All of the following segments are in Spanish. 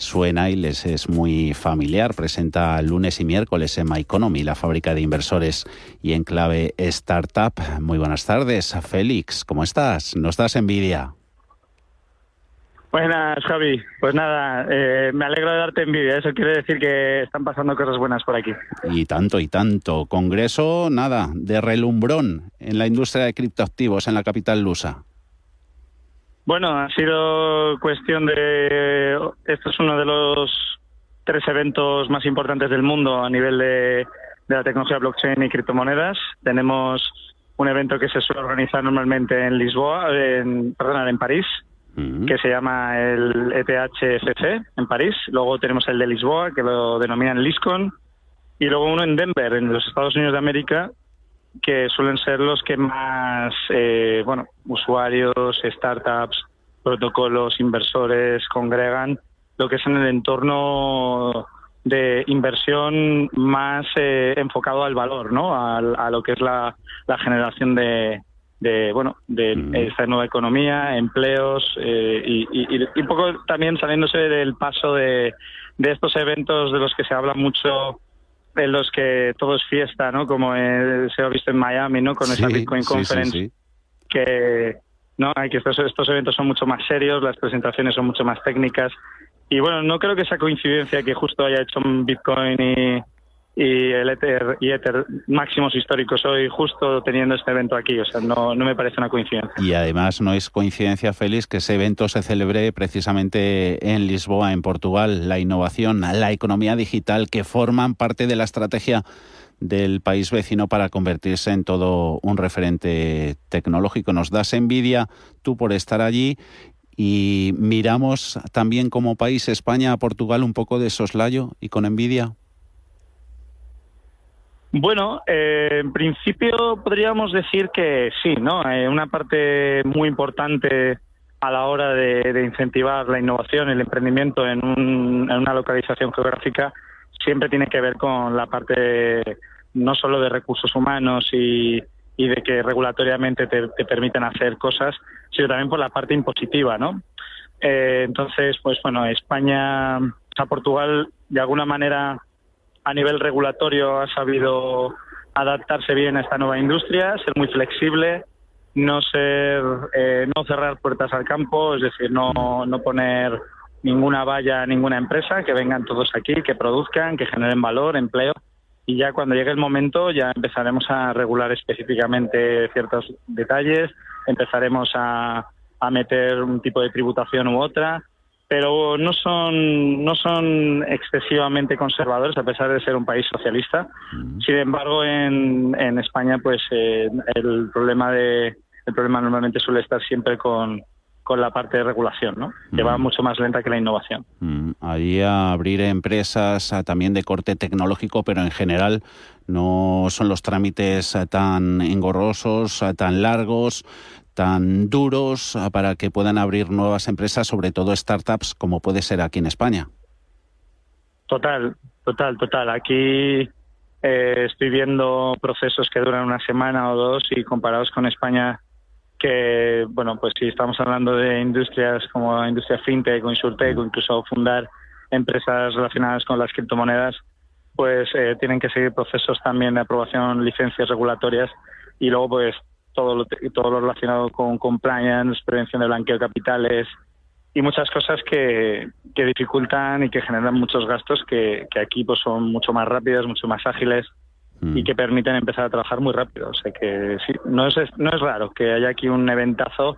suena y les es muy familiar. Presenta lunes y miércoles en My Economy, la fábrica de inversores y en clave startup. Muy buenas tardes, Félix. ¿Cómo estás? ¿No estás envidia? Buenas, Javi. Pues nada, eh, me alegro de darte envidia. Eso quiere decir que están pasando cosas buenas por aquí. Y tanto, y tanto. Congreso, nada, de relumbrón en la industria de criptoactivos en la capital lusa. Bueno, ha sido cuestión de... Esto es uno de los tres eventos más importantes del mundo a nivel de, la tecnología blockchain y criptomonedas. Tenemos un evento que se suele organizar normalmente en Lisboa, en, perdón, en París, que se llama el ETHCC en París. Luego tenemos el de Lisboa, que lo denominan LISCON. Y luego uno en Denver, en los Estados Unidos de América, que suelen ser los que más, eh, bueno, usuarios, startups, protocolos, inversores congregan, lo que es en el entorno de inversión más eh, enfocado al valor, ¿no? A, lo que es la generación de, de bueno de mm. esta nueva economía, empleos eh, y, un poco también saliéndose del paso de, de estos eventos de los que se habla mucho en los que todo es fiesta, ¿no? Como se ha visto en Miami, ¿no? Con esa Bitcoin Conference, que no, hay que estos, estos eventos son mucho más serios, las presentaciones son mucho más técnicas y bueno, no creo que esa coincidencia que justo haya hecho Bitcoin y y el Ether y Ether máximos históricos hoy justo teniendo este evento aquí, o sea, no, no me parece una coincidencia. Y además no es coincidencia, Félix, que ese evento se celebre precisamente en Lisboa, en Portugal, la innovación, la economía digital que forman parte de la estrategia del país vecino para convertirse en todo un referente tecnológico. Nos das envidia tú por estar allí y miramos también como país España a Portugal un poco de soslayo y con envidia. Bueno, eh, en principio podríamos decir que sí, ¿no? Eh, una parte muy importante a la hora de, incentivar la innovación, y el emprendimiento en, una localización geográfica siempre tiene que ver con la parte no solo de recursos humanos y, de que regulatoriamente te, te, permiten hacer cosas, sino también por la parte impositiva, ¿no? Eh, entonces, pues bueno, España, a Portugal, de alguna manera a nivel regulatorio ha sabido adaptarse bien a esta nueva industria, ser muy flexible, no ser, eh, no cerrar puertas al campo, es decir, no, no poner ninguna valla a ninguna empresa, que vengan todos aquí, que produzcan, que generen valor, empleo, y ya cuando llegue el momento ya empezaremos a regular específicamente ciertos detalles, empezaremos a, a meter un tipo de tributación u otra, pero no son no son excesivamente conservadores a pesar de ser un país socialista. Sin embargo, en, en España, pues eh, el problema de el problema normalmente suele estar siempre con con la parte de regulación, ¿no? que va mucho más lenta que la innovación. Ahí abrir empresas también de corte tecnológico, pero en general no son los trámites tan engorrosos, tan largos, tan duros ah, para que puedan abrir nuevas empresas, sobre todo startups, como puede ser aquí en España. Total, total, total. Aquí eh, estoy viendo procesos que duran una semana o dos y comparados con España, que, bueno, pues si estamos hablando de industrias como industria fintech o insurtech o incluso fundar empresas relacionadas con las criptomonedas, pues eh, tienen que seguir procesos también de aprobación, licencias regulatorias y luego pues todo lo, todo lo relacionado con compliance, prevención de blanqueo de capitales y muchas cosas que, que dificultan y que generan muchos gastos que, que aquí pues son mucho más rápidas, mucho más ágiles mm. y que permiten empezar a trabajar muy rápido. O sea que sí, no es, no es raro que haya aquí un eventazo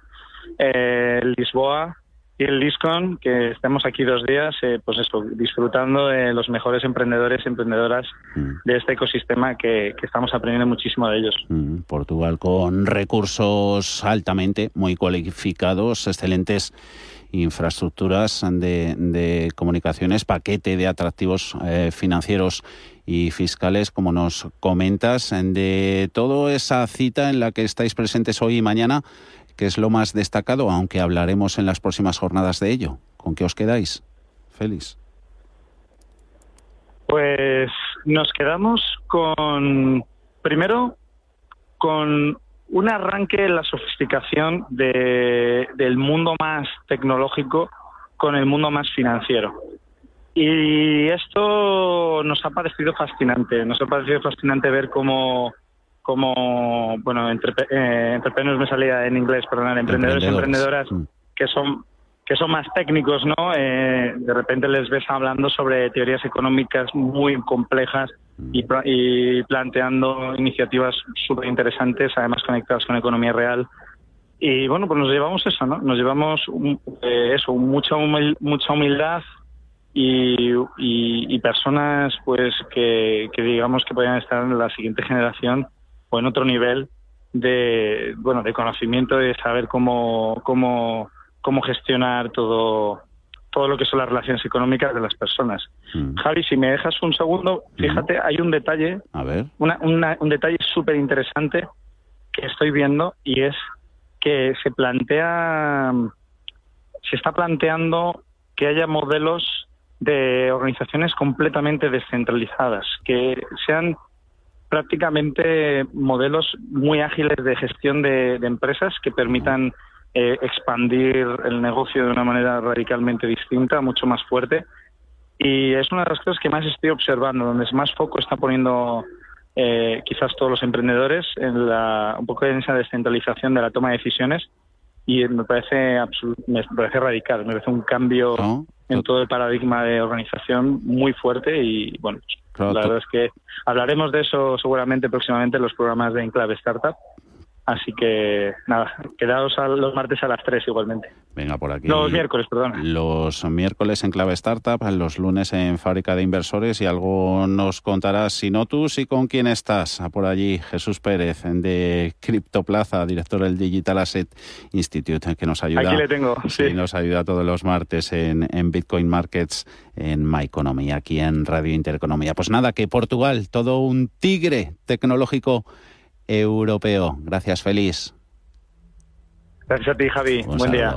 eh, Lisboa y el LISCON, que estemos aquí dos días, eh, pues eso, disfrutando de los mejores emprendedores y emprendedoras mm. de este ecosistema que, estamos aprendiendo muchísimo de ellos. Mm, Portugal con recursos altamente, muy cualificados, excelentes infraestructuras de, comunicaciones, paquete de atractivos eh, financieros y fiscales, como nos comentas, de toda esa cita en la que estáis presentes hoy y mañana ¿Qué es lo más destacado, aunque hablaremos en las próximas jornadas de ello? ¿Con qué os quedáis, Félix? Pues nos quedamos con, primero, con un arranque en la sofisticación de, del mundo más tecnológico con el mundo más financiero. Y esto nos ha parecido fascinante, nos ha parecido fascinante ver cómo, cómo bueno, entre, eh, me salía en inglés, perdón, emprendedores y emprendedoras mm. que son que son más técnicos, ¿no? Eh, de repente les ves hablando sobre teorías económicas muy complejas y, mm. y planteando iniciativas súper interesantes, además conectadas con economía real. Y bueno, pues nos llevamos eso, ¿no? Nos llevamos eh, eso, mucha, mucha humildad, y, personas pues que, digamos que podrían estar en la siguiente generación o en otro nivel de bueno de conocimiento de saber cómo cómo cómo gestionar todo todo lo que son las relaciones económicas de las personas. Mm. Javi, si me dejas un segundo, mm. fíjate, hay un detalle, A ver. un detalle súper interesante que estoy viendo y es que se plantea, se está planteando que haya modelos de organizaciones completamente descentralizadas, que sean prácticamente modelos muy ágiles de gestión de, empresas que permitan eh, expandir el negocio de una manera radicalmente distinta, mucho más fuerte. Y es una de las cosas que más estoy observando, donde más foco está poniendo eh, quizás todos los emprendedores en la, un poco en esa descentralización de la toma de decisiones y me parece me parece radical, me parece un cambio en todo el paradigma de organización muy fuerte y bueno, la verdad es que hablaremos de eso seguramente próximamente en los programas de Enclave Startup Así que nada, quedaos los martes a las 3 igualmente. Venga, por aquí. Los miércoles, perdón. Los miércoles en Clave Startup, los lunes en Fábrica de Inversores y algo nos contarás, si no tú, si con quién estás. Por allí, Jesús Pérez de Criptoplaza, director del Digital Asset Institute, que nos ayuda. Aquí le tengo, sí. nos ayuda todos los martes en, en Bitcoin Markets, en My Economy, aquí en Radio Intereconomía. Pues nada, que Portugal, todo un tigre tecnológico europeo. Gracias, feliz. Gracias a ti, Javi. Buen día.